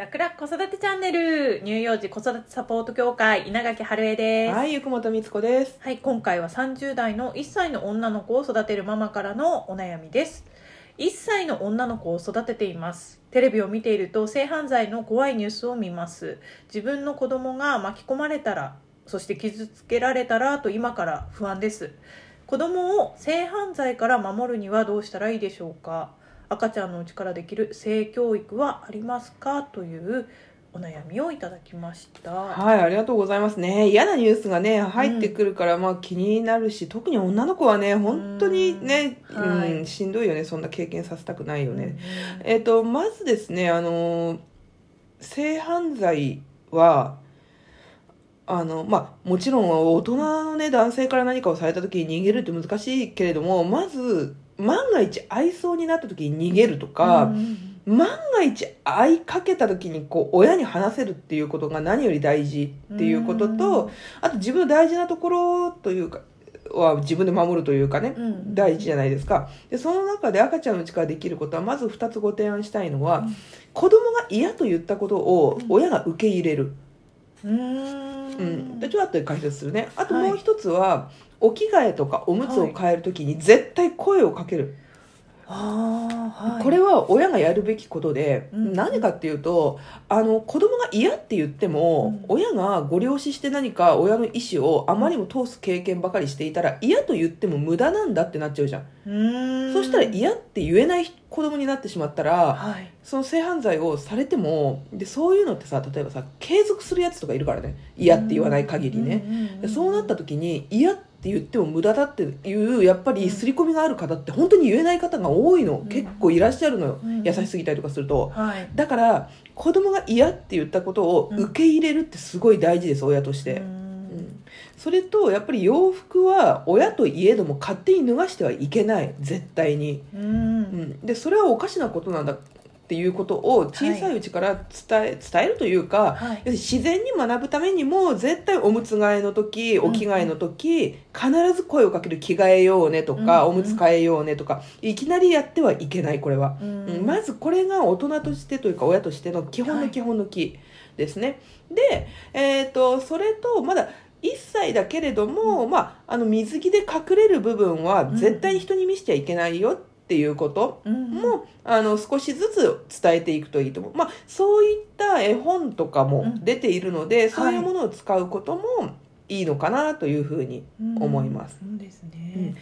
楽々子育てチャンネル乳幼児子育てサポート協会稲垣春江です。はい、ゆくもとみつこです。はい、今回は30代の1歳の女の子を育てるママからのお悩みです。1歳の女の子を育てています。テレビを見ていると性犯罪の怖いニュースを見ます。自分の子供が巻き込まれたら、そして傷つけられたらと今から不安です。子供を性犯罪から守るにはどうしたらいいでしょうか？赤ちゃんのうちからできる性教育はありますか？というお悩みをいただきました。はい、ありがとうございますね。嫌なニュースがね、入ってくるから、まあ気になるし、特に女の子はね、本当にね、ううんん、はいしんどいよね。そんな経験させたくないよね。うんえっ、と、まずですね、あの、性犯罪は、あの、まあ、もちろん大人のね、男性から何かをされた時に逃げるって難しいけれども、まず、万が一愛想になった時に逃げるとか、うん万が一会いかけた時にこう親に話せるっていうことが何より大事っていうこととあと自分の大事なところというかは自分で守るというかねうん。大事じゃないですか。でその中で赤ちゃんのうちからできることはまず2つご提案したいのはうん。子供が嫌と言ったことを親が受け入れる、うんうん、でちょっと解説するね。あとはい。もう一つは、お着替えとかおむつを変える時に絶対声をかける、はい。これは親がやるべきことで、うん。何かっていうとあの子供が嫌って言っても、うん。親がご了承して何か親の意思をあまりにも通す経験ばかりしていたら嫌と言っても無駄なんだってなっちゃうじゃん、うん。そしたら嫌って言えない子供になってしまったらはい。その性犯罪をされてもでそういうのってさ例えばさ継続するやつとかいるからね。嫌って言わない限りね、でそうなった時に嫌って言っても無駄だっていうやっぱり刷り込みがある方って本当に言えない方が多いの、うん。結構いらっしゃるのよ、うん。優しすぎたりとかすると。はい。だから子供が嫌って言ったことを受け入れるってすごい大事です親として、それとやっぱり洋服は親といえども勝手に脱がしてはいけない。絶対に、ううんん、でそれはおかしなことなんだっていうことを小さいうちから伝え,、伝えるというか、はい。要するに自然に学ぶためにも絶対おむつ替えの時お着替えの時、必ず声をかける着替えようねとか、うんおむつ替えようねとかいきなりやってはいけないこれは、うんうん。まずこれが大人としてというか親としての基本の基本の木ですね、で、えー、とそれとまだ1歳だけれども、まあ、あの水着で隠れる部分は絶対に人に見せちゃいけないよっていうこと、うんもあの少しずつ伝えていくといいと思う、まあ、そういった絵本とかも出ているので、んそういうものを使うこともいいのかなというふうに、思います。そうですうん。ね、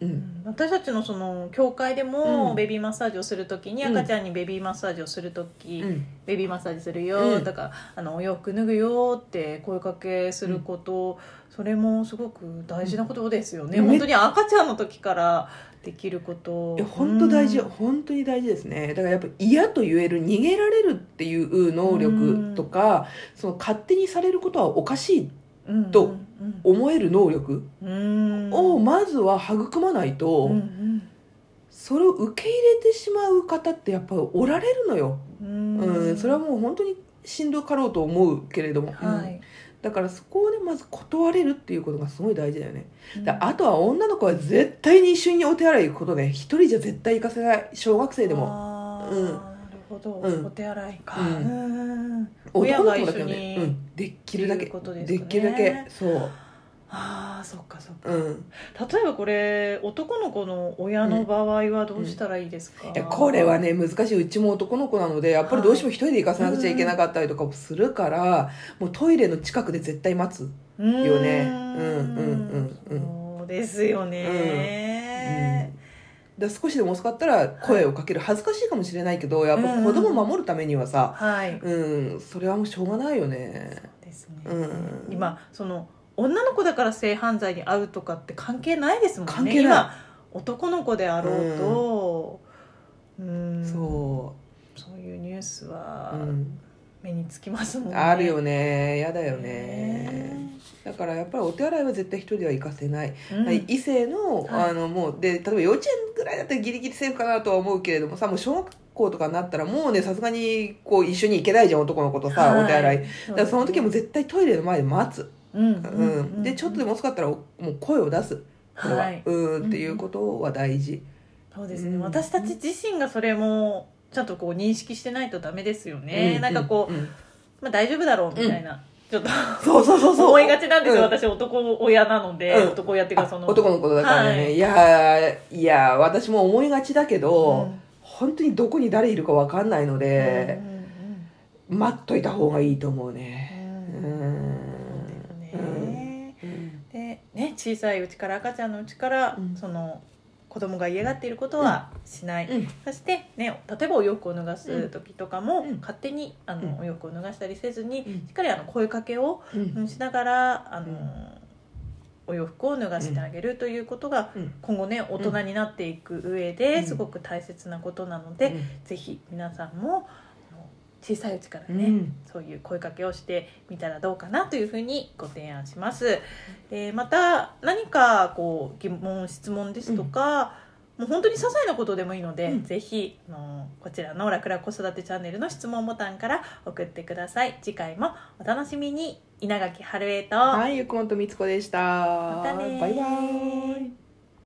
ううん。ん私たちのその教会でもうん。ベビーマッサージをするときに、うん。赤ちゃんにベビーマッサージをするとき、うん。ベビーマッサージするよ、うん。だからあのお洋服脱ぐよって声かけすること、それもすごく大事なことですよね、うん。本当に赤ちゃんの時からできること。いや本当大事、うん。本当に大事ですね。だからやっぱ嫌と言える逃げられるっていう能力とか、その勝手にされることはおかしいうんと思える能力うんをまずは育まないと、うんそれを受け入れてしまう方ってやっぱりおられるのよ、うんうんそれはもう本当にしんどかろうと思うけれども、うん。はい、だからそこをねまず断れるっていうことがすごい大事だよね、うん。だあとは女の子は絶対に一緒にお手洗い行くことね。一人じゃ絶対行かせない。小学生でも。うんほど、うん。お手洗いか、うん。うん。親が一緒ね、にうん、できるだけ。っていうことですでねきるだけ。そう。ああそっかそっか。うん。例えばこれ男の子の親の場合はどうしたらいいですか、いやこれはね難しい。うちも男の子なのでやっぱりどうしても一人で行かせなくちゃいけなかったりとかもするから、もうトイレの近くで絶対待つよね。うん。うんうんうんそうですよね、で少しでも遅かったら声をかける恥ずかしいかもしれないけどやっぱ子供を守るためにはさ、はい。うん、それはもうしょうがないよね。ですね、うん。今その女の子だから性犯罪に遭うとかって関係ないですもんね。関係ない。今男の子であろうと。うん。そそういうニュースう、は。うん、目につきますもんね、あるよね。やだよね。ね。だからやっぱりお手洗いは絶対一人では行かせない、うん。異性の,、はい。あのもうで例えば幼稚園ぐらいだったらギリギリセーフかなとは思うけれどもさもう小学校とかになったらもうねさすがにこう一緒に行けないじゃん男の子とさ、はい。お手洗い。だからその時はもう絶対トイレの前で待つ、うんうんでちょっとでも遅かったらもう声を出す。これは、はい。うんっていうことは大事、そうですね、うん。私たち自身がそれもちゃんとこう認識してないとダメですよね、なんかこう、うん。まあ、大丈夫だろうみたいな、ちょっとそうそうそうそう。思いがちなんですよ、うん。私男親なので、うん。男親っていうかその。あ男のことだからね、はい。い、やーいやー私も思いがちだけど、うん。本当にどこに誰いるか分かんないのうんでうん、うん。待っといた方がいいと思うね。ね、小さいうちから赤ちゃんのうちから、うん。その子供が嫌がっていることはしない、うん。そして、ね、例えばお洋服を脱がす時とかも、うん。勝手にあの、うん。お洋服を脱がしたりせずに、うん。しっかりあの声かけをしながらあの、うん。お洋服を脱がしてあげるということが、うん。今後ね大人になっていく上でうん。すごく大切なことなので、うん。ぜひ皆さんも小さいうちからね、うん。そういう声かけをしてみたらどうかなというふうにご提案します。でまた何かこう疑問質問ですとか、もう本当に些細なことでもいいので、うん。ぜひあのこちらの楽々子育てチャンネルの質問ボタンから送ってください。次回もお楽しみに。稲垣春江と、はいゆくもとみつこでした。またねー。バイバイ